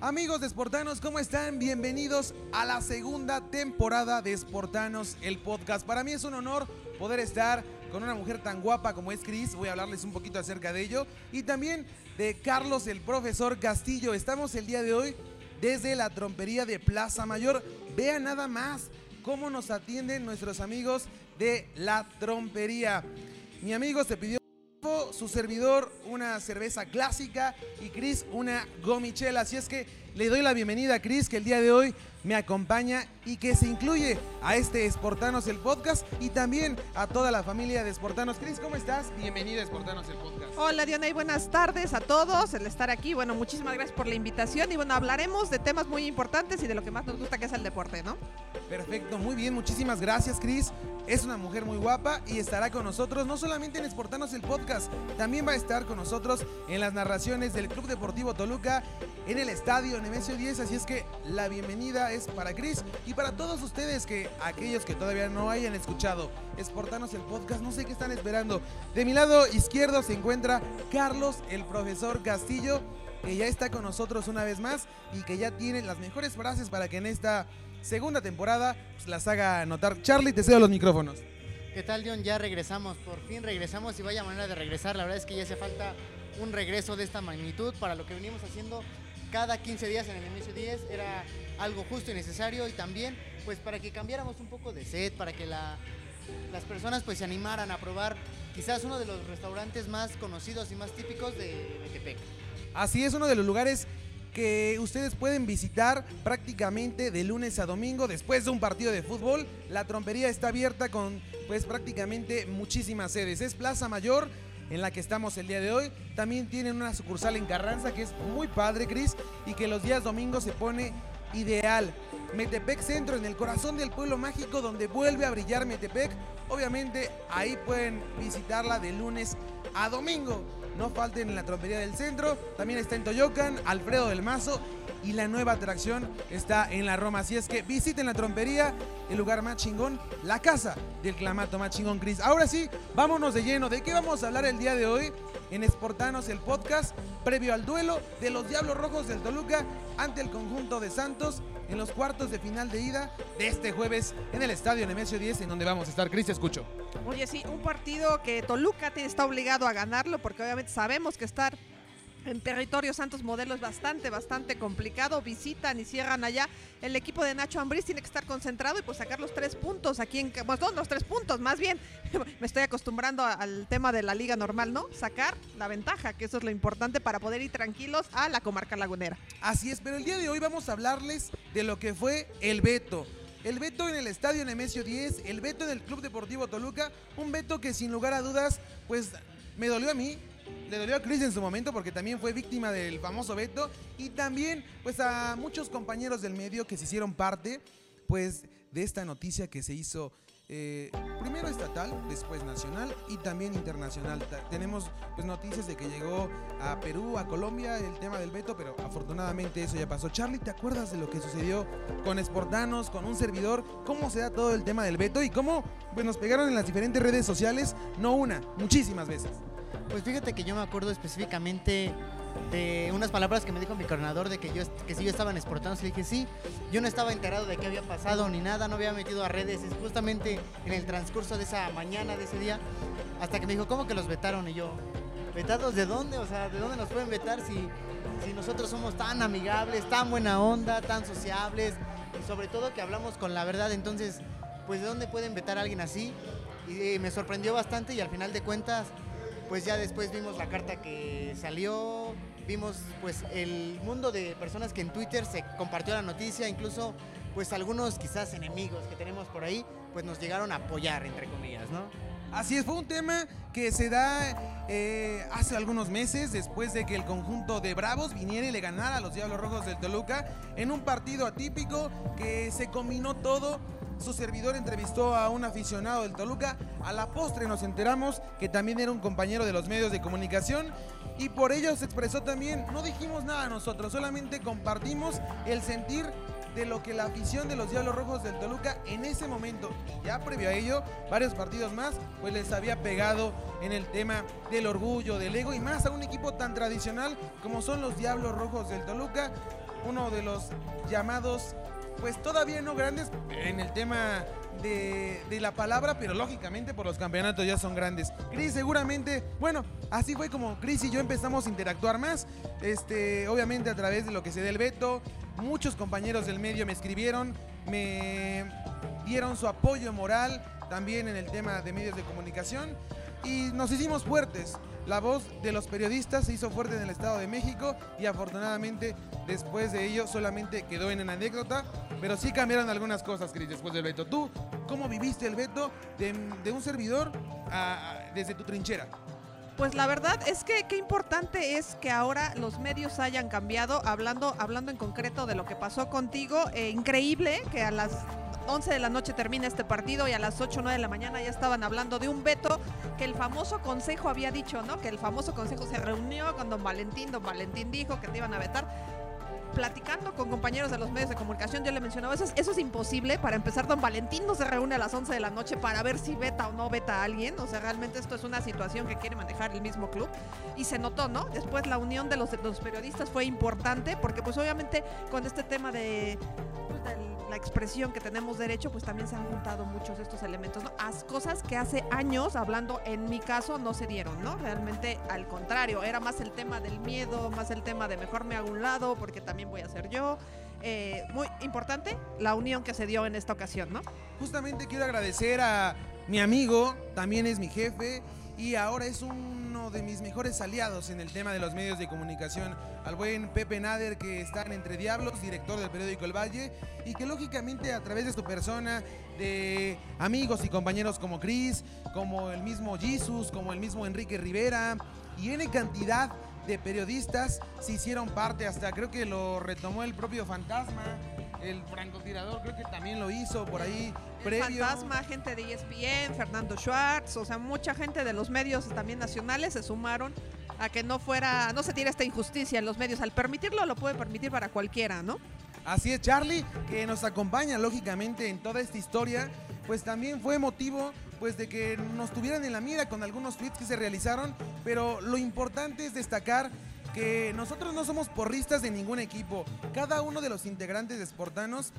Amigos de Sportanos, ¿cómo están? Bienvenidos a la segunda temporada de Sportanos, el podcast. Para mí es un honor poder estar con una mujer tan guapa como es Cris. Voy a hablarles un poquito acerca de ello. Y también de Carlos, el profesor Castillo. Estamos el día de hoy desde la trompería de Plaza Mayor. Vean nada más cómo nos atienden nuestros amigos de la trompería. Mi amigo se pidió su servidor una cerveza clásica y Chris una gomichela. Así es que le doy la bienvenida a Chris que el día de hoy me acompaña y que se incluye a este Esportanos el podcast y también a toda la familia de Esportanos. Chris, ¿cómo estás? Bienvenido a Esportanos el podcast. Hola Diana y buenas tardes a todos, el estar aquí. Bueno, muchísimas gracias por la invitación y bueno, hablaremos de temas muy importantes y de lo que más nos gusta que es el deporte, ¿no? Perfecto, muy bien, muchísimas gracias Cris. Es una mujer muy guapa y estará con nosotros no solamente en Esportanos el podcast, también va a estar con nosotros en las narraciones del Club Deportivo Toluca en el estadio Nemesio 10, así es que la bienvenida es para Cris y para todos ustedes que aquellos que todavía no hayan escuchado Esportanos el podcast, no sé qué están esperando. De mi lado izquierdo se encuentra Carlos, el profesor Castillo, que ya está con nosotros una vez más y que ya tiene las mejores frases para que en esta segunda temporada pues, las haga notar. Charlie, te cedo los micrófonos. ¿Qué tal, John? Ya regresamos, por fin regresamos y vaya manera de regresar. La verdad es que ya hace falta un regreso de esta magnitud para lo que venimos haciendo cada 15 días en el inicio 10. Era algo justo y necesario y también pues para que cambiáramos un poco de set, para que las personas pues se animaran a probar quizás uno de los restaurantes más conocidos y más típicos de Metepec. Así es, uno de los lugares que ustedes pueden visitar prácticamente de lunes a domingo después de un partido de fútbol. La trompería está abierta con pues prácticamente muchísimas sedes. Es Plaza Mayor en la que estamos el día de hoy. También tienen una sucursal en Carranza que es muy padre, Cris, y que los días domingos se pone ideal. Metepec Centro, en el corazón del pueblo mágico donde vuelve a brillar Metepec. Obviamente ahí pueden visitarla de lunes a domingo. No falten en la trompería del centro. También está en Toyocan, Alfredo del Mazo. Y la nueva atracción está en la Roma. Así es que visiten la trompería, el lugar más chingón, la casa del clamato más chingón, Cris. Ahora sí, vámonos de lleno. ¿De qué vamos a hablar el día de hoy? En Esportanos, el podcast, previo al duelo de los Diablos Rojos del Toluca ante el conjunto de Santos en los cuartos de final de ida de este jueves en el estadio Nemesio 10, en donde vamos a estar. Cris, escucho. Oye, sí, un partido que Toluca está obligado a ganarlo porque obviamente sabemos que estar en territorio Santos Modelo es bastante, bastante complicado. Visitan y cierran allá. El equipo de Nacho Ambriz tiene que estar concentrado y pues sacar los tres puntos aquí en. Pues no, los tres puntos, más bien. Me estoy acostumbrando al tema de la liga normal, ¿no? Sacar la ventaja, que eso es lo importante para poder ir tranquilos a la comarca lagunera. Así es, pero el día de hoy vamos a hablarles de lo que fue el veto. El veto en el estadio Nemesio 10, el veto en el Club Deportivo Toluca, un veto que sin lugar a dudas, pues me dolió a mí, le dolió a Chris en su momento porque también fue víctima del famoso veto y también pues a muchos compañeros del medio que se hicieron parte pues de esta noticia que se hizo eh, primero estatal, después nacional y también internacional. tenemos pues noticias de que llegó a Perú, a Colombia el tema del veto, pero afortunadamente eso ya pasó. Charlie, ¿te acuerdas de lo que sucedió con Esportanos, con un servidor? ¿Cómo se da todo el tema del veto y cómo pues, nos pegaron en las diferentes redes sociales? No una, muchísimas veces. Pues fíjate que yo me acuerdo específicamente de unas palabras que me dijo mi coordinador de que yo que si yo estaba en exportando, le dije sí, yo no estaba enterado de qué había pasado ni nada, no había metido a redes, es justamente en el transcurso de esa mañana, de ese día, hasta que me dijo, ¿cómo que los vetaron? Y yo, ¿vetados de dónde? O sea, ¿de dónde nos pueden vetar si, si nosotros somos tan amigables, tan buena onda, tan sociables y sobre todo que hablamos con la verdad? Entonces, pues ¿de dónde pueden vetar a alguien así? Y me sorprendió bastante y al final de cuentas pues ya después vimos la carta que salió, vimos pues el mundo de personas que en Twitter se compartió la noticia, incluso pues algunos quizás enemigos que tenemos por ahí, pues nos llegaron a apoyar, entre comillas, ¿no? Así es, fue un tema que se da eh, hace algunos meses después de que el conjunto de Bravos viniera y le ganara a los Diablos Rojos del Toluca en un partido atípico que se combinó todo su servidor entrevistó a un aficionado del Toluca. A la postre nos enteramos que también era un compañero de los medios de comunicación y por ello se expresó también, no dijimos nada nosotros, solamente compartimos el sentir de lo que la afición de los Diablos Rojos del Toluca en ese momento y ya previo a ello, varios partidos más, pues les había pegado en el tema del orgullo, del ego y más a un equipo tan tradicional como son los Diablos Rojos del Toluca uno de los llamados, pues todavía no grandes en el tema de, de la palabra, pero lógicamente por los campeonatos ya son grandes. Cris, seguramente, bueno, así fue como Cris y yo empezamos a interactuar más, este, obviamente a través de lo que se dé el veto. Muchos compañeros del medio me escribieron, me dieron su apoyo moral también en el tema de medios de comunicación y nos hicimos fuertes. La voz de los periodistas se hizo fuerte en el Estado de México y afortunadamente después de ello solamente quedó en una anécdota, pero sí cambiaron algunas cosas, Cris, después del veto. ¿Tú cómo viviste el veto de, un servidor desde tu trinchera? Pues la verdad es que qué importante es que ahora los medios hayan cambiado, hablando, hablando en concreto de lo que pasó contigo. eh, increíble que a las 11 de la noche termine este partido y a las 8 o 9 de la mañana ya estaban hablando de un veto que el famoso consejo había dicho, ¿no? Que el famoso consejo se reunió con don Valentín, don Valentín dijo que te iban a vetar. Platicando con compañeros de los medios de comunicación, yo le mencionaba, eso es, eso es imposible. Para empezar, don Valentín no se reúne a las 11 de la noche para ver si veta o no veta a alguien. O sea, realmente esto es una situación que quiere manejar el mismo club. Y se notó, ¿no? Después la unión de los, de los periodistas fue importante porque pues obviamente con este tema de, pues, de la expresión que tenemos derecho, pues también se han juntado muchos de estos elementos, ¿no? As cosas que hace años, hablando en mi caso, no se dieron, ¿no? Realmente al contrario, era más el tema del miedo, más el tema de mejor me hago un lado porque también voy a ser yo. Eh, muy importante la unión que se dio en esta ocasión, ¿no? Justamente quiero agradecer a mi amigo, también es mi jefe y ahora es uno de mis mejores aliados en el tema de los medios de comunicación, al buen Pepe Nader que está en Entre Diablos, director del periódico El Valle y que lógicamente a través de su persona, de amigos y compañeros como Chris, como el mismo Jesus, como el mismo Enrique Rivera y N cantidad de periodistas se hicieron parte, hasta creo que lo retomó el propio Fantasma, el francotirador creo que también lo hizo por ahí previo. Fantasma, gente de ESPN, Fernando Schwartz, o sea, mucha gente de los medios también nacionales se sumaron a que no fuera, no se tire esta injusticia en los medios. Al permitirlo, lo puede permitir para cualquiera, ¿no? Así es, Charlie, que nos acompaña lógicamente en toda esta historia, pues también fue motivo pues de que nos tuvieran en la mira con algunos tweets que se realizaron, pero lo importante es destacar que nosotros no somos porristas de ningún equipo. Cada uno de los integrantes de Sportanos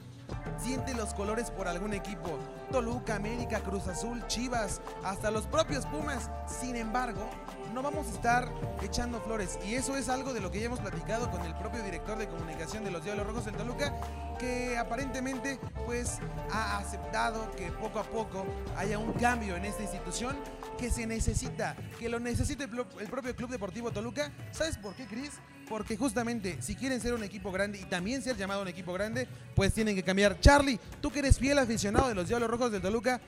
siente los colores por algún equipo. Toluca, América, Cruz Azul, Chivas, hasta los propios Pumas. Sin embargo, no vamos a estar echando flores. Y eso es algo de lo que ya hemos platicado con el propio director de comunicación de los Diablos Rojos en Toluca, que aparentemente pues ha aceptado que poco a poco haya un cambio en esta institución que se necesita, que lo plo- el propio Club Deportivo Toluca. ¿Sabes por qué, Cris? Porque justamente si quieren ser un equipo grande y también ser llamado un equipo grande, pues tienen que cambiar. Charlie, tú que eres fiel aficionado de los Diablos Rojos del Toluca,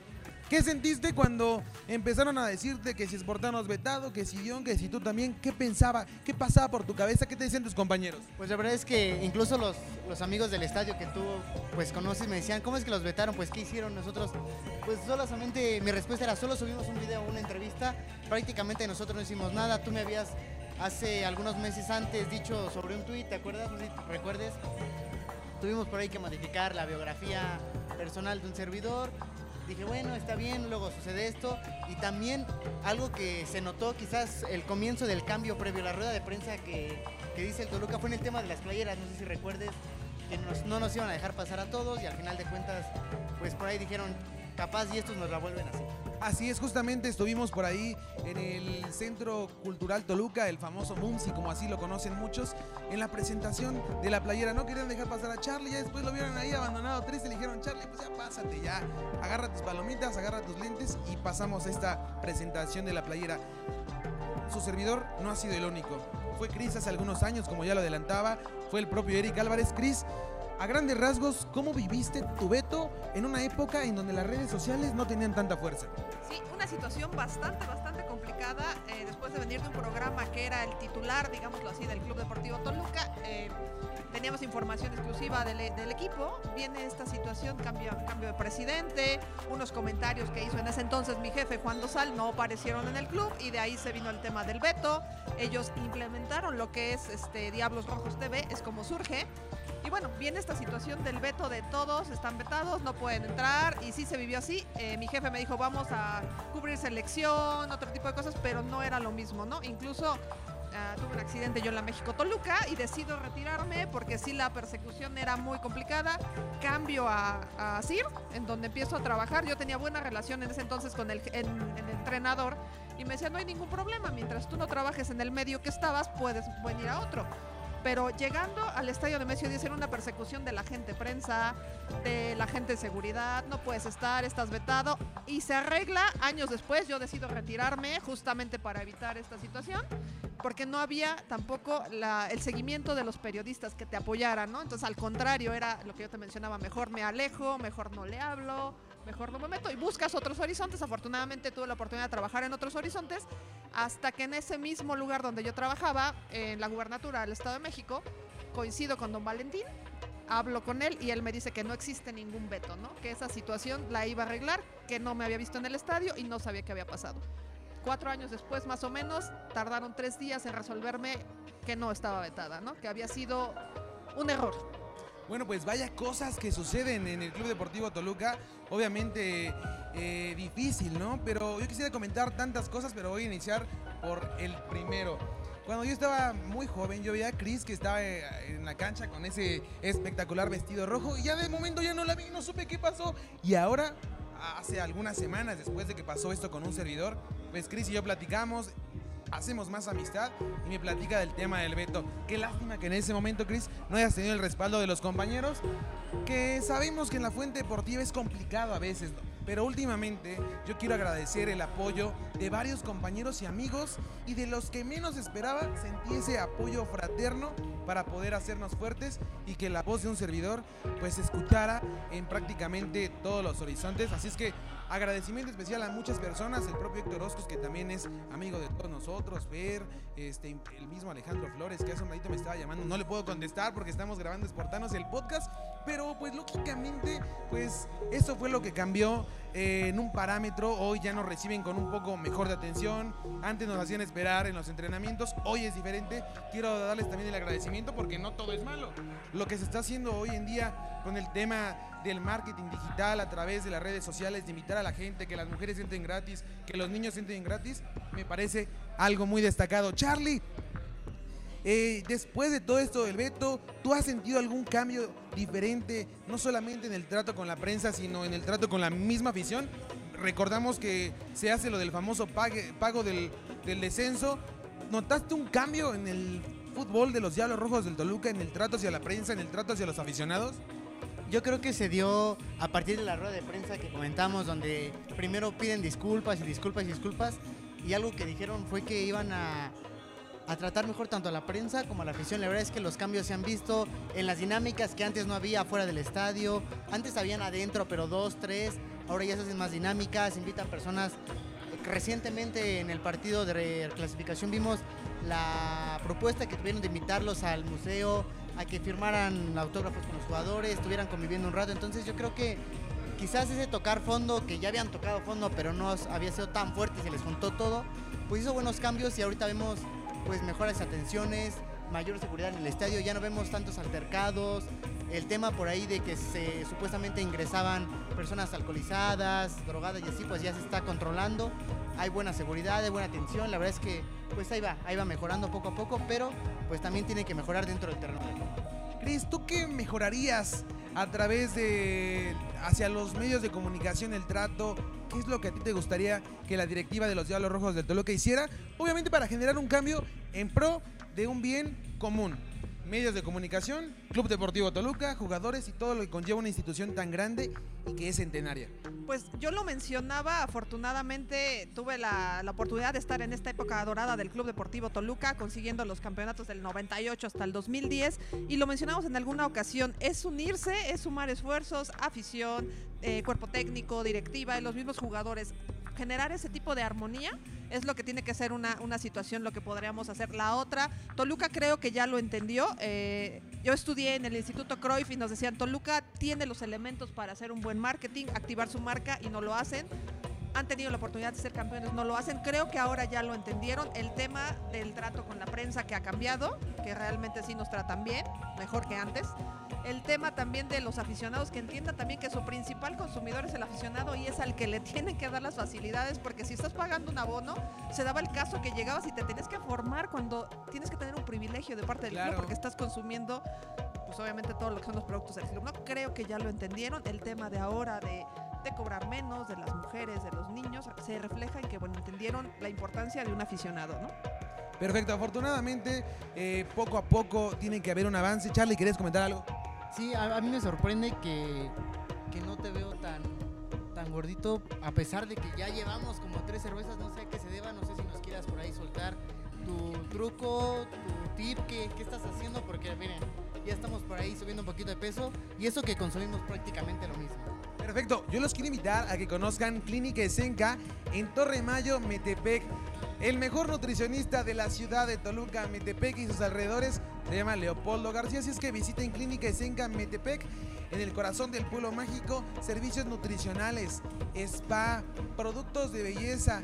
¿Qué sentiste cuando empezaron a decirte que si Sportanos vetado, que si Dion, que si tú también? ¿Qué pensaba? ¿Qué pasaba por tu cabeza? ¿Qué te decían tus compañeros? Pues la verdad es que incluso los, los amigos del estadio que tú pues conoces me decían, ¿cómo es que los vetaron? Pues ¿qué hicieron nosotros? Pues solamente mi respuesta era, solo subimos un video, una entrevista, prácticamente nosotros no hicimos nada, tú me habías hace algunos meses antes dicho sobre un tuit, ¿te acuerdas? No sé si recuerdes. Tuvimos por ahí que modificar la biografía personal de un servidor. Dije, bueno, está bien, luego sucede esto. Y también algo que se notó, quizás el comienzo del cambio previo a la rueda de prensa que, que dice el Toluca fue en el tema de las playeras, no sé si recuerdes, que no nos iban a dejar pasar a todos y al final de cuentas, pues por ahí dijeron, capaz y estos nos la vuelven así. Así es, justamente estuvimos por ahí en el Centro Cultural Toluca, el famoso MUMSI, como así lo conocen muchos, en la presentación de la playera. No querían dejar pasar a Charlie, ya después lo vieron ahí abandonado, triste, le dijeron, Charlie, pues ya pásate, ya, agarra tus palomitas, agarra tus lentes y pasamos a esta presentación de la playera. Su servidor no ha sido el único. Fue Cris hace algunos años, como ya lo adelantaba, fue el propio Eric Álvarez. Cris, a grandes rasgos, ¿cómo viviste tu veto en una época en donde las redes sociales no tenían tanta fuerza? Sí, una situación bastante, bastante complicada eh, después de venir de un programa que era el titular, digámoslo así, del Club Deportivo Toluca. eh, teníamos información exclusiva del, del equipo. Viene esta situación, cambio, cambio de presidente, unos comentarios que hizo en ese entonces mi jefe Juan Dosal no aparecieron en el club y de ahí se vino el tema del veto. Ellos implementaron lo que es este Diablos Rojos TV, es como surge. Y bueno, viene esta situación del veto de todos, están vetados, no pueden entrar y sí se vivió así. Eh, mi jefe me dijo, vamos a cubrir selección, otro tipo de cosas, pero no era lo mismo, ¿no? Incluso ah, tuve un accidente yo en la México Toluca y decido retirarme porque sí la persecución era muy complicada. Cambio a, a CIR, en donde empiezo a trabajar. Yo tenía buena relación en ese entonces con el, en- el entrenador y me decía, no hay ningún problema, mientras tú no trabajes en el medio que estabas, puedes venir a otro. Pero llegando al estadio de Messi 10 era una persecución de la gente prensa, de la gente de seguridad, no puedes estar, estás vetado. Y se arregla años después, yo decido retirarme justamente para evitar esta situación, porque no había tampoco el seguimiento de los periodistas que te apoyaran, ¿no? Entonces al contrario, era lo que yo te mencionaba, mejor me alejo, mejor no le hablo, mejor no me meto y buscas otros horizontes. Afortunadamente tuve la oportunidad de trabajar en otros horizontes hasta que en ese mismo lugar donde yo trabajaba, en la gubernatura del Estado de México, coincido con don Valentín, hablo con él y él me dice que no existe ningún veto, ¿no? Que esa situación la iba a arreglar, que no me había visto en el estadio y no sabía qué había pasado. Cuatro años después, más o menos, tardaron tres días en resolverme que no estaba vetada, ¿no? Que había sido un error. Bueno, pues vaya cosas que suceden en el Club Deportivo Toluca. Obviamente eh, difícil, ¿no? Pero yo quisiera comentar tantas cosas, pero voy a iniciar por el primero. Cuando yo estaba muy joven, yo veía a Chris que estaba eh, en la cancha con ese espectacular vestido rojo y ya de momento ya no la vi, no supe qué pasó. Y ahora, hace algunas semanas después de que pasó esto con un servidor, pues Chris y yo platicamos, hacemos más amistad y me platica del tema del veto. Qué lástima que en ese momento, Chris, no hayas tenido el respaldo de los compañeros, que sabemos que en la fuente deportiva es complicado a veces, pero últimamente yo quiero agradecer el apoyo de varios compañeros y amigos y de los que menos esperaba sentí ese apoyo fraterno para poder hacernos fuertes y que la voz de un servidor pues escuchara en prácticamente todos los horizontes. Así es que agradecimiento especial a muchas personas, el propio Héctor Oscos que también es amigo de todos nosotros, Fer, este, el mismo Alejandro Flores que hace un ratito me estaba llamando, no le puedo contestar porque estamos grabando Esportanos el podcast, pero pues lógicamente pues eso fue lo que cambió eh, en un parámetro, hoy ya nos reciben con un poco mejor de atención, antes nos hacían esperar en los entrenamientos, hoy es diferente, quiero darles también el agradecimiento porque no todo es malo, lo que se está haciendo hoy en día con el tema del marketing digital a través de las redes sociales, de invitar a la gente, que las mujeres entren gratis, que los niños entren gratis, me parece algo muy destacado. Charlie, eh, después de todo esto del veto, ¿tú has sentido algún cambio diferente, no solamente en el trato con la prensa, sino en el trato con la misma afición? Recordamos que se hace lo del famoso pago del, del descenso. ¿Notaste un cambio en el fútbol de los Diablos Rojos del Toluca, en el trato hacia la prensa, en el trato hacia los aficionados? Yo creo que se dio a partir de la rueda de prensa que comentamos, donde primero piden disculpas y disculpas y disculpas, y algo que dijeron fue que iban a, a tratar mejor tanto a la prensa como a la afición. La verdad es que los cambios se han visto en las dinámicas que antes no había afuera del estadio, antes habían adentro, pero dos, tres, ahora ya se hacen más dinámicas, invitan personas. Recientemente en el partido de reclasificación vimos la propuesta que tuvieron de invitarlos al museo, a que firmaran autógrafos con los jugadores, estuvieran conviviendo un rato. Entonces yo creo que quizás ese tocar fondo, que ya habían tocado fondo, pero no había sido tan fuerte se les juntó todo, pues hizo buenos cambios y ahorita vemos pues mejores atenciones, mayor seguridad en el estadio, ya no vemos tantos altercados, el tema por ahí de que se supuestamente ingresaban personas alcoholizadas, drogadas y así, pues ya se está controlando, hay buena seguridad, hay buena atención, la verdad es que pues ahí va, ahí va mejorando poco a poco, pero pues también tiene que mejorar dentro del terreno. Cris, ¿tú qué mejorarías a través de hacia los medios de comunicación, el trato? ¿Qué es lo que a ti te gustaría que la directiva de los Diablos Rojos del Toluca hiciera? Obviamente para generar un cambio en pro de un bien común. Medios de comunicación, Club Deportivo Toluca, jugadores y todo lo que conlleva una institución tan grande y que es centenaria. Pues yo lo mencionaba, afortunadamente tuve la, oportunidad de estar en esta época dorada del Club Deportivo Toluca, consiguiendo los campeonatos del 98 hasta el 2010, y lo mencionamos en alguna ocasión, es unirse, es sumar esfuerzos, afición, eh, cuerpo técnico, directiva y los mismos jugadores. Generar ese tipo de armonía es lo que tiene que ser una, una situación, lo que podríamos hacer. La otra, Toluca creo que ya lo entendió. Eh, yo estudié en el Instituto Cruyff y nos decían, Toluca tiene los elementos para hacer un buen marketing, activar su marca y no lo hacen. Han tenido la oportunidad de ser campeones, no lo hacen. Creo que ahora ya lo entendieron. El tema del trato con la prensa que ha cambiado, que realmente sí nos tratan bien, mejor que antes. El tema también de los aficionados, que entiendan también que su principal consumidor es el aficionado y es al que le tienen que dar las facilidades, porque si estás pagando un abono, se daba el caso que llegabas y te tenías que formar cuando tienes que tener un privilegio de parte del club porque estás consumiendo, pues obviamente todo lo que son los productos del club. No creo que ya lo entendieron, el tema de ahora de de cobrar menos, de las mujeres, de los niños, se refleja en que, bueno, entendieron la importancia de un aficionado, ¿no? Perfecto, afortunadamente eh, poco a poco tiene que haber un avance. Charlie, ¿querés comentar algo? Sí, a, mí me sorprende que, que no te veo tan, tan gordito, a pesar de que ya llevamos como tres cervezas, no sé a qué se deba, no sé si nos quieras por ahí soltar tu truco, tu tip, qué, qué estás haciendo, porque miren, ya estamos por ahí subiendo un poquito de peso y eso que consumimos prácticamente lo mismo. Perfecto, yo los quiero invitar a que conozcan Clínica Esenca en Torre Mayo, Metepec. El mejor nutricionista de la ciudad de Toluca, Metepec y sus alrededores se llama Leopoldo García. Así es que visiten Clínica Esenca Metepec en el corazón del pueblo mágico. Servicios nutricionales, spa, productos de belleza,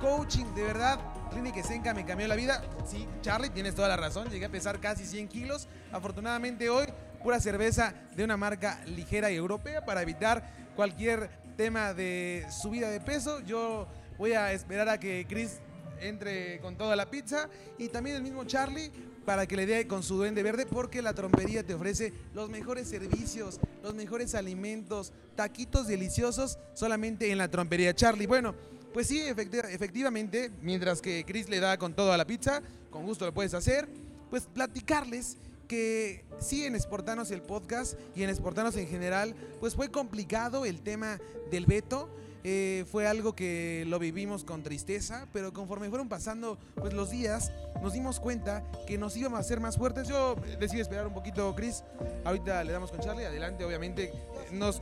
coaching, de verdad. Clínica Esenca me cambió la vida. Sí, Charlie, tienes toda la razón. Llegué a pesar casi 100 kilos. Afortunadamente hoy pura cerveza de una marca ligera y europea para evitar cualquier tema de subida de peso. Yo voy a esperar a que Chris entre con toda la pizza y también el mismo Charlie para que le dé con su duende verde porque la trompería te ofrece los mejores servicios, los mejores alimentos, taquitos deliciosos solamente en la trompería Charlie. Bueno, pues sí, efecti- efectivamente, mientras que Chris le da con todo la pizza, con gusto lo puedes hacer, pues platicarles que sí en Sportanos el podcast y en Sportanos en general, pues fue complicado el tema del veto. Eh, fue algo que lo vivimos con tristeza, pero conforme fueron pasando pues los días, nos dimos cuenta que nos íbamos a hacer más fuertes. Yo eh, decidí esperar un poquito, Chris. Ahorita le damos con Charlie. Adelante, obviamente. Nos,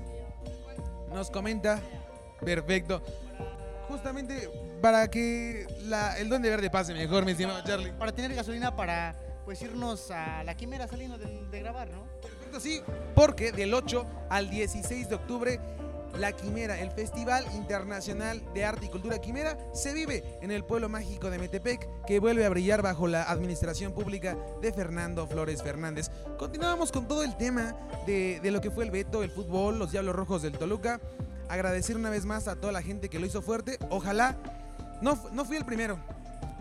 nos comenta. Perfecto. Justamente para que la, el don de verde pase mejor, mi estimado Charlie. Para tener gasolina para pues irnos a la quimera saliendo de, de grabar, ¿no? Perfecto, sí, porque del 8 al 16 de octubre, la Quimera, el Festival Internacional de Arte y Cultura Quimera, se vive en el pueblo mágico de Metepec, que vuelve a brillar bajo la administración pública de Fernando Flores Fernández. Continuamos con todo el tema de, lo que fue el veto, el fútbol, los Diablos Rojos del Toluca. Agradecer una vez más a toda la gente que lo hizo fuerte. Ojalá, no, no fui el primero,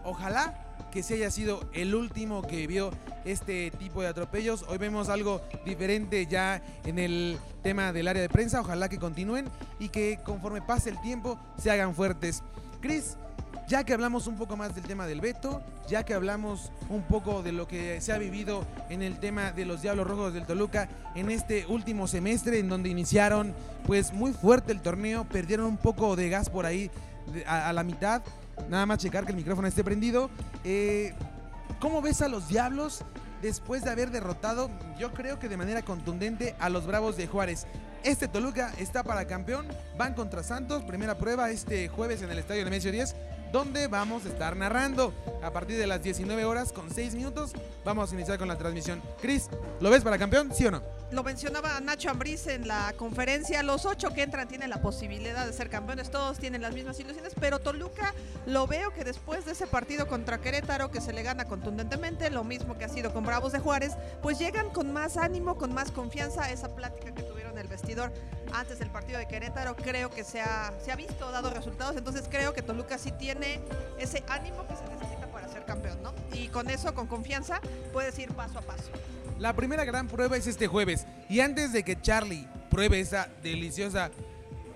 ojalá que se haya sido el último que vio este tipo de atropellos. Hoy vemos algo diferente ya en el tema del área de prensa. Ojalá que continúen y que conforme pase el tiempo se hagan fuertes. Chris, ya que hablamos un poco más del tema del veto, ya que hablamos un poco de lo que se ha vivido en el tema de los Diablos Rojos del Toluca en este último semestre en donde iniciaron pues muy fuerte el torneo, perdieron un poco de gas por ahí a la mitad, nada más checar que el micrófono esté prendido. Eh, ¿Cómo ves a los Diablos después de haber derrotado, yo creo que de manera contundente, a los Bravos de Juárez? Este Toluca está para campeón, van contra Santos, primera prueba este jueves en el Estadio Nemesio 10, donde vamos a estar narrando a partir de las 19 horas con 6 minutos. Vamos a iniciar con la transmisión. Cris, ¿lo ves para campeón? ¿Sí o no? Lo mencionaba Nacho Ambriz en la conferencia, los ocho que entran tienen la posibilidad de ser campeones, todos tienen las mismas ilusiones, pero Toluca lo veo que después de ese partido contra Querétaro que se le gana contundentemente, lo mismo que ha sido con Bravos de Juárez, pues llegan con más ánimo, con más confianza, esa plática que tuvieron el vestidor antes del partido de Querétaro, creo que se ha, se ha visto, dado resultados, entonces creo que Toluca sí tiene ese ánimo que se necesita para ser campeón, ¿no? Y con eso, con confianza, puedes ir paso a paso. La primera gran prueba es este jueves. Y antes de que Charlie pruebe esa deliciosa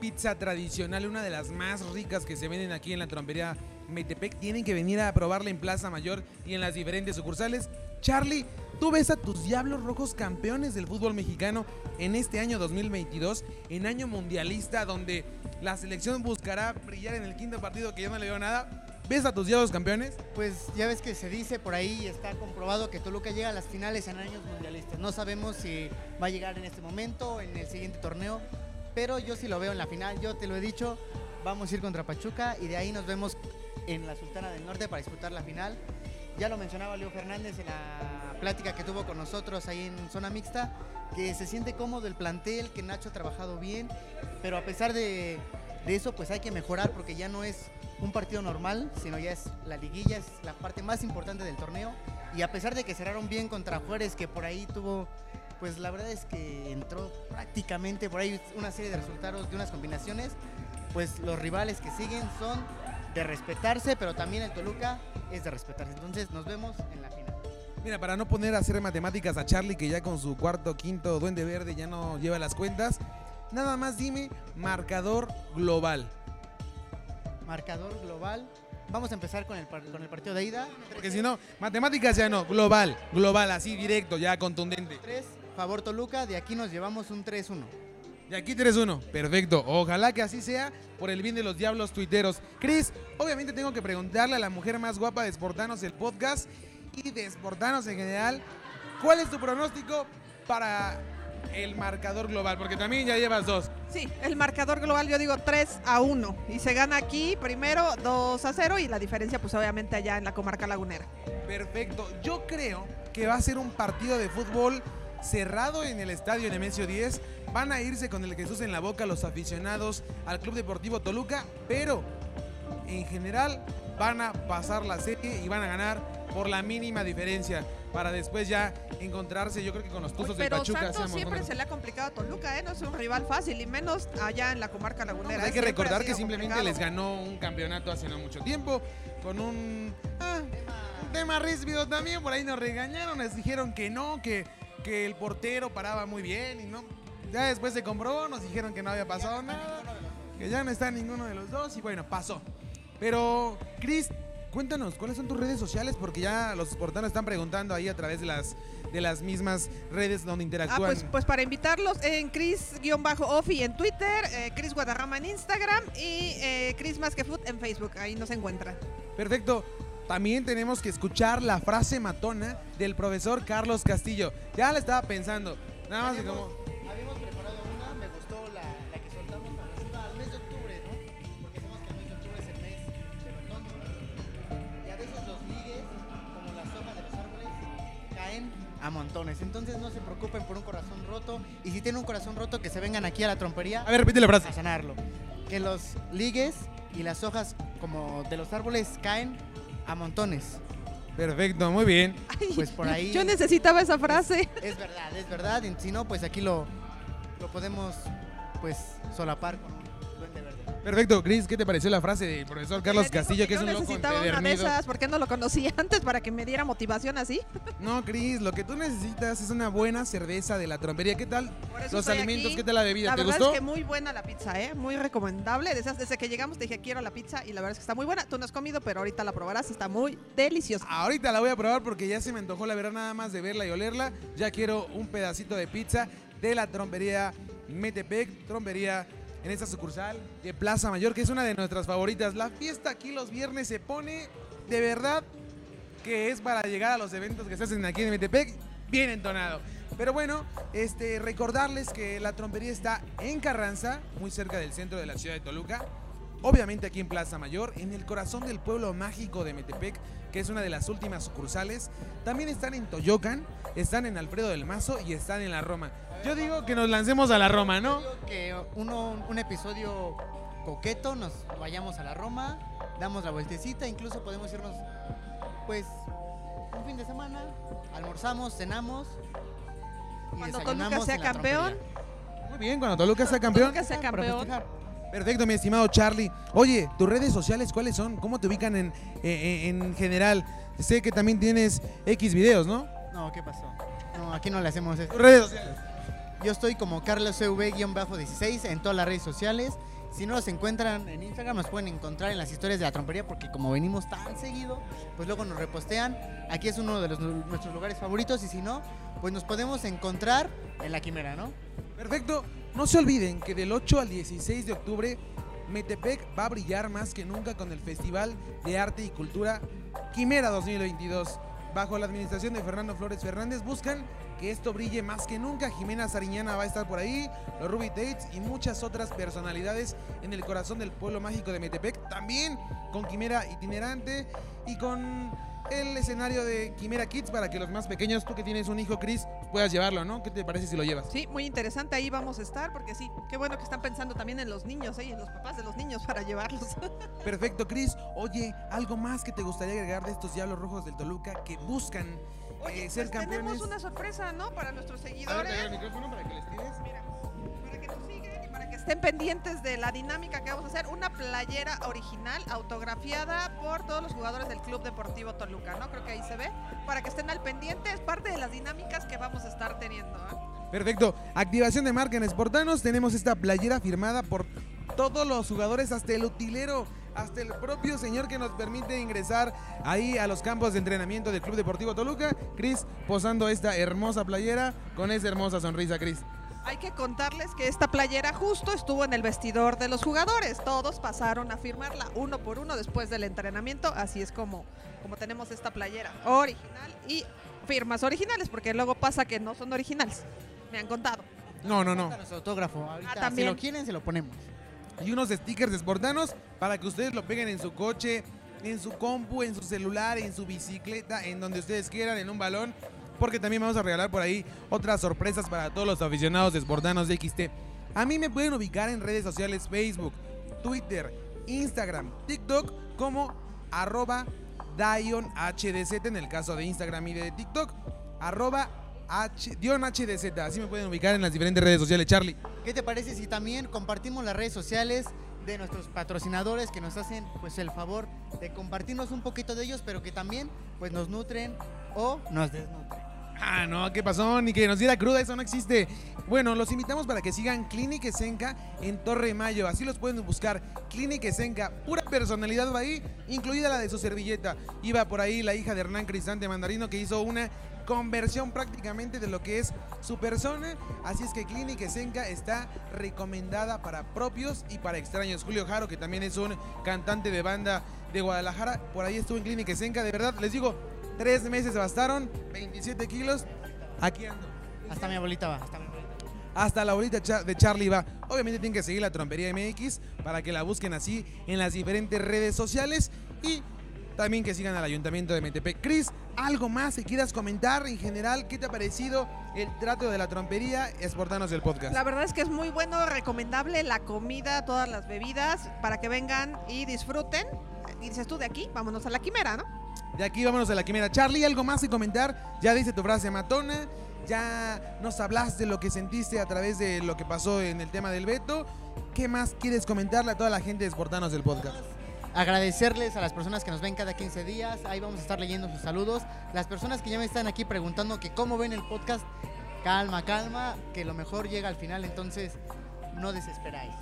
pizza tradicional, una de las más ricas que se venden aquí en la trompería Metepec, tienen que venir a probarla en Plaza Mayor y en las diferentes sucursales. Charlie, tú ves a tus Diablos Rojos campeones del fútbol mexicano en este año 2022, en año mundialista, donde la selección buscará brillar en el quinto partido que yo no le veo nada. ¿Ves a tus Diablos campeones? Pues ya ves que se dice por ahí y está comprobado que Toluca llega a las finales en años mundialistas. No sabemos si va a llegar en este momento o en el siguiente torneo, pero yo sí lo veo en la final. Yo te lo he dicho, vamos a ir contra Pachuca y de ahí nos vemos en la Sultana del Norte para disputar la final. Ya lo mencionaba Leo Fernández en la plática que tuvo con nosotros ahí en zona mixta, que se siente cómodo el plantel, que Nacho ha trabajado bien, pero a pesar de, de eso, pues hay que mejorar porque ya no es un partido normal, sino ya es la liguilla, es la parte más importante del torneo. Y a pesar de que cerraron bien contra Juárez, que por ahí tuvo pues la verdad es que entró prácticamente por ahí una serie de resultados de unas combinaciones. Pues los rivales que siguen son de respetarse, pero también el Toluca es de respetarse. Entonces nos vemos en la final. Mira, para no poner a hacer matemáticas a Charlie, que ya con su cuarto, quinto duende verde ya no lleva las cuentas, nada más dime marcador global. Marcador global. Vamos a empezar con el, par- con el partido de ida. Porque si no, matemáticas ya no, global, global, así directo, ya contundente. 3, favor Toluca. De aquí nos llevamos un 3-1. Y aquí 3-1, perfecto. Ojalá que así sea por el bien de los diablos tuiteros. Cris, obviamente tengo que preguntarle a la mujer más guapa de Sportanos el podcast y de Sportanos en general, ¿cuál es tu pronóstico para el marcador global? Porque también ya llevas dos. Sí, el marcador global yo digo 3 a 1 y se gana aquí primero 2 a 0 y la diferencia pues obviamente allá en la comarca lagunera. Perfecto. Yo creo que va a ser un partido de fútbol cerrado en el estadio Nemesio 10. Van a irse con el Jesús en la boca los aficionados al Club Deportivo Toluca, pero en general van a pasar la serie y van a ganar por la mínima diferencia para después ya encontrarse yo creo que con los Tuzos de Pero Pachuca. Santos seamos siempre se le ha complicado a Toluca, ¿eh? no es un rival fácil y menos allá en la comarca No, lagunera. pues hay que recordar que simplemente complicado. les ganó un campeonato hace no mucho tiempo con un, ah, un tema ríspido también. Por ahí nos regañaron, nos dijeron que no, que, que el portero paraba muy bien y no. Ya después se comprobó, nos dijeron que no había pasado nada, que ya no está ninguno de los dos y bueno, pasó. Pero, Cris, cuéntanos, ¿cuáles son tus redes sociales? Porque ya los portanos están preguntando ahí a través de las, de las mismas redes donde Ah, interactúan. pues, pues para invitarlos en Cris-Ofi en Twitter, eh, Cris Guadarrama en Instagram y eh, Cris Más que Food en Facebook. Ahí nos encuentran. Perfecto. También tenemos que escuchar la frase matona del profesor Carlos Castillo. Ya la estaba pensando. Nada más que como. A montones. Entonces no se preocupen por un corazón roto. Y si tienen un corazón roto, que se vengan aquí a la trompería A ver, repite la frase. a sanarlo. Que los ligues y las hojas como de los árboles caen a montones. Perfecto, muy bien. Ay, Pues por ahí- Yo necesitaba esa frase. Es verdad, es verdad. Y si no, pues aquí lo, lo podemos pues solapar con. Perfecto, Cris, ¿qué te pareció la frase del profesor Carlos Castillo, que es un loco necesitaba una de esas, ¿por qué no lo conocía antes para que me diera motivación así? No, Cris, lo que tú necesitas es una buena cerveza de la trompería. ¿Qué tal los alimentos? aquí. ¿Qué tal la bebida? La ¿Te verdad gustó? es que muy buena la pizza, ¿eh? Muy recomendable. Desde, desde que llegamos te dije, quiero la pizza y la verdad es que está muy buena. Tú no has comido, pero ahorita la probarás. Está muy deliciosa. Ahorita la voy a probar porque ya se me antojó la verdad nada más de verla y olerla. Ya quiero un pedacito de pizza de la trompería Metepec, trompería en esta sucursal de Plaza Mayor, que es una de nuestras favoritas. La fiesta aquí los viernes se pone de verdad que es para llegar a los eventos que se hacen aquí en Metepec bien entonado. Pero bueno, este, recordarles que la trompería está en Carranza, muy cerca del centro de la ciudad de Toluca. Obviamente aquí en Plaza Mayor, en el corazón del pueblo mágico de Metepec, que es una de las últimas sucursales. También están en Toyocan, están en Alfredo del Mazo y están en la Roma. Yo digo que nos lancemos a la Roma, ¿no? Digo Que uno, un episodio coqueto, nos vayamos a la Roma, damos la vueltecita, incluso podemos irnos, pues, un fin de semana, almorzamos, cenamos. y Cuando Toluca sea en la campeón. trompería. Muy bien, cuando Toluca sea campeón. Toluca sea campeón. Perfecto, mi estimado Charlie. Oye, tus redes sociales, ¿cuáles son? ¿Cómo te ubican en, eh, en, en general? Sé que también tienes X videos, ¿no? No, ¿qué pasó? No, aquí no le hacemos eso. Tus redes sociales. Yo estoy como CarlosCV-16 en todas las redes sociales. Si no nos encuentran en Instagram, nos pueden encontrar en las historias de la trompería porque como venimos tan seguido, pues luego nos repostean. Aquí es uno de nuestros lugares favoritos y si no, pues nos podemos encontrar en la quimera, ¿no? Perfecto. No se olviden que del 8 al 16 de octubre, Metepec va a brillar más que nunca con el Festival de Arte y Cultura Quimera 2022. Bajo la administración de Fernando Flores Fernández buscan que esto brille más que nunca. Jimena Sariñana va a estar por ahí, los Ruby Tates y muchas otras personalidades en el corazón del pueblo mágico de Metepec. También con Quimera itinerante y con el escenario de Quimera Kids para que los más pequeños, tú que tienes un hijo, Chris, puedas llevarlo, ¿no? ¿Qué te parece si lo llevas? Sí, muy interesante, ahí vamos a estar, porque sí, qué bueno que están pensando también en los niños, ¿eh? y en los papás de los niños para llevarlos. Perfecto, Chris. Oye, ¿algo más que te gustaría agregar de estos Diablos Rojos del Toluca que buscan eh, Oye, ser pues campeones? tenemos una sorpresa, ¿no? Para nuestros A ver, seguidores. te doy el micrófono para que les tires. Mira, para que para que estén pendientes de la dinámica que vamos a hacer, una playera original autografiada por todos los jugadores del Club Deportivo Toluca, ¿no? Creo que ahí se ve, para que estén al pendiente, es parte de las dinámicas que vamos a estar teniendo. ¿eh? Perfecto. Activación de marca en Sportanos. Tenemos esta playera firmada por todos los jugadores, hasta el utilero, hasta el propio señor que nos permite ingresar ahí a los campos de entrenamiento del Club Deportivo Toluca. Cris posando esta hermosa playera con esa hermosa sonrisa, Cris. Hay que contarles que esta playera justo estuvo en el vestidor de los jugadores. Todos pasaron a firmarla uno por uno después del entrenamiento. Así es como, como tenemos esta playera original y firmas originales, porque luego pasa que no son originales. Me han contado. No, no, no. Autógrafo. Ahorita, si también. lo quieren, se lo ponemos. y unos stickers de Sportanos para que ustedes lo peguen en su coche, en su compu, en su celular, en su bicicleta, en donde ustedes quieran, en un balón. Porque también vamos a regalar por ahí otras sorpresas para todos los aficionados de Sportanos de XT. A mí me pueden ubicar en redes sociales Facebook, Twitter, Instagram, TikTok como arroba DionHDZ en el caso de Instagram y de TikTok, arroba H, Dion HDZ. Así me pueden ubicar en las diferentes redes sociales, Charlie. ¿Qué te parece si también compartimos las redes sociales de nuestros patrocinadores que nos hacen pues el favor de compartirnos un poquito de ellos, pero que también pues nos nutren o nos desnutren? Ah, no, ¿qué pasó? Ni que nos diera cruda, eso no existe. Bueno, los invitamos para que sigan Clínica Esenca en Torre Mayo. Así los pueden buscar. Clínica Esenca, pura personalidad va ahí, incluida la de su servilleta. Iba por ahí la hija de Hernán Cristante Mandarino que hizo una conversión prácticamente de lo que es su persona. Así es que Clínica Esenca está recomendada para propios y para extraños. Julio Jaro, que también es un cantante de banda de Guadalajara, por ahí estuvo en Clínica Esenca. De verdad, les digo, tres meses bastaron, 27 kilos. Aquí ando. Hasta mi abuelita va, hasta mi abuelita. Hasta la bolita Cha- de Charlie va. Obviamente tienen que seguir la Trompería MX para que la busquen así en las diferentes redes sociales y también que sigan al Ayuntamiento de Metepec. Cris, ¿algo más que quieras comentar en general? ¿Qué te ha parecido el trato de la trompería? Exportanos el podcast. La verdad es que es muy bueno, recomendable la comida, todas las bebidas, para que vengan y disfruten. Y dices tú de aquí, vámonos a la quimera, ¿no? De aquí vámonos a la quimera. Charlie, ¿algo más que comentar? Ya dice tu frase matona. Ya nos hablaste de lo que sentiste a través de lo que pasó en el tema del veto. ¿Qué más quieres comentarle a toda la gente de Exportanos del podcast? Agradecerles a las personas que nos ven cada 15 días. Ahí vamos a estar leyendo sus saludos. Las personas que ya me están aquí preguntando que cómo ven el podcast, calma, calma, que lo mejor llega al final, entonces no desesperáis.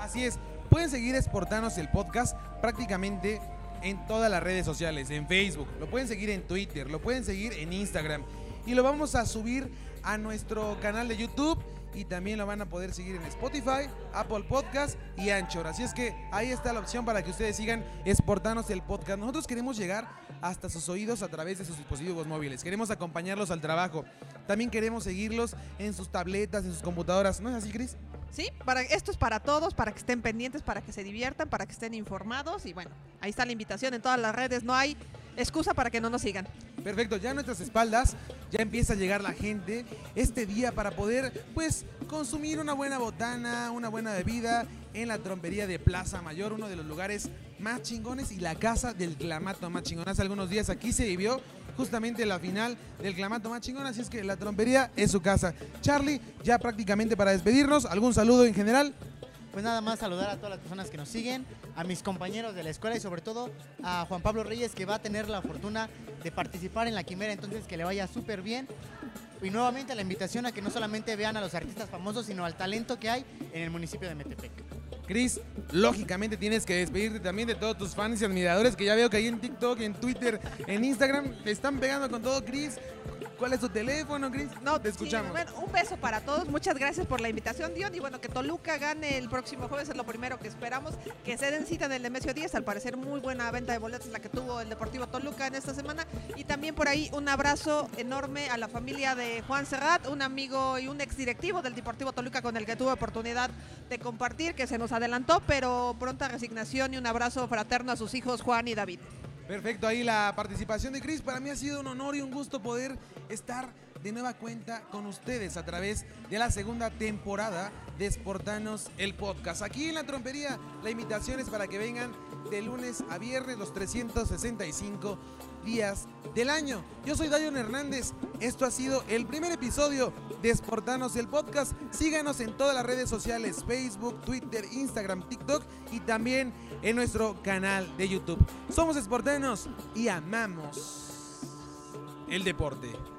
Así es, pueden seguir Exportanos el podcast prácticamente en todas las redes sociales, en Facebook, lo pueden seguir en Twitter, lo pueden seguir en Instagram y lo vamos a subir a nuestro canal de YouTube y también lo van a poder seguir en Spotify, Apple Podcast y Anchor. Así es que ahí está la opción para que ustedes sigan Exportanos el podcast. Nosotros queremos llegar hasta sus oídos a través de sus dispositivos móviles. Queremos acompañarlos al trabajo. También queremos seguirlos en sus tabletas, en sus computadoras. ¿No es así, Cris? Sí, para, esto es para todos, para que estén pendientes, para que se diviertan, para que estén informados. Y bueno, ahí está la invitación en todas las redes. No hay excusa para que no nos sigan. Perfecto, ya a nuestras espaldas ya empieza a llegar la gente este día para poder pues consumir una buena botana, una buena bebida en la trompería de Plaza Mayor, uno de los lugares más chingones y la casa del clamato más chingón. Hace algunos días aquí se vivió justamente la final del clamato más chingón, así es que la trompería es su casa. Charlie, ya prácticamente para despedirnos, ¿algún saludo en general? Pues nada más saludar a todas las personas que nos siguen, a mis compañeros de la escuela y sobre todo a Juan Pablo Reyes que va a tener la fortuna de participar en la quimera, entonces que le vaya súper bien. Y nuevamente la invitación a que no solamente vean a los artistas famosos, sino al talento que hay en el municipio de Metepec. Cris, lógicamente tienes que despedirte también de todos tus fans y admiradores que ya veo que ahí en TikTok, en Twitter, en Instagram te están pegando con todo, Cris. ¿Cuál es tu teléfono, Cris? No, te Sí, escuchamos. bueno, un beso para todos. Muchas gracias por la invitación, Dion. Y bueno, que Toluca gane el próximo jueves es lo primero que esperamos. Que se den cita en el Nemesio 10. Al parecer, muy buena venta de boletos la que tuvo el Deportivo Toluca en esta semana. Y también por ahí un abrazo enorme a la familia de Juan Serrat, un amigo y un exdirectivo del Deportivo Toluca con el que tuve oportunidad de compartir, que se nos adelantó, pero pronta resignación y un abrazo fraterno a sus hijos Juan y David. Perfecto, ahí la participación de Chris. Para mí ha sido un honor y un gusto poder estar de nueva cuenta con ustedes a través de la segunda temporada de Sportanos el podcast. Aquí en la trompería la invitación es para que vengan de lunes a viernes los 365 días del año. Yo soy Dayon Hernández. Esto ha sido el primer episodio de Sportanos el podcast. Síganos en todas las redes sociales, Facebook, Twitter, Instagram, TikTok y también en nuestro canal de YouTube. Somos Sportanos y amamos el deporte.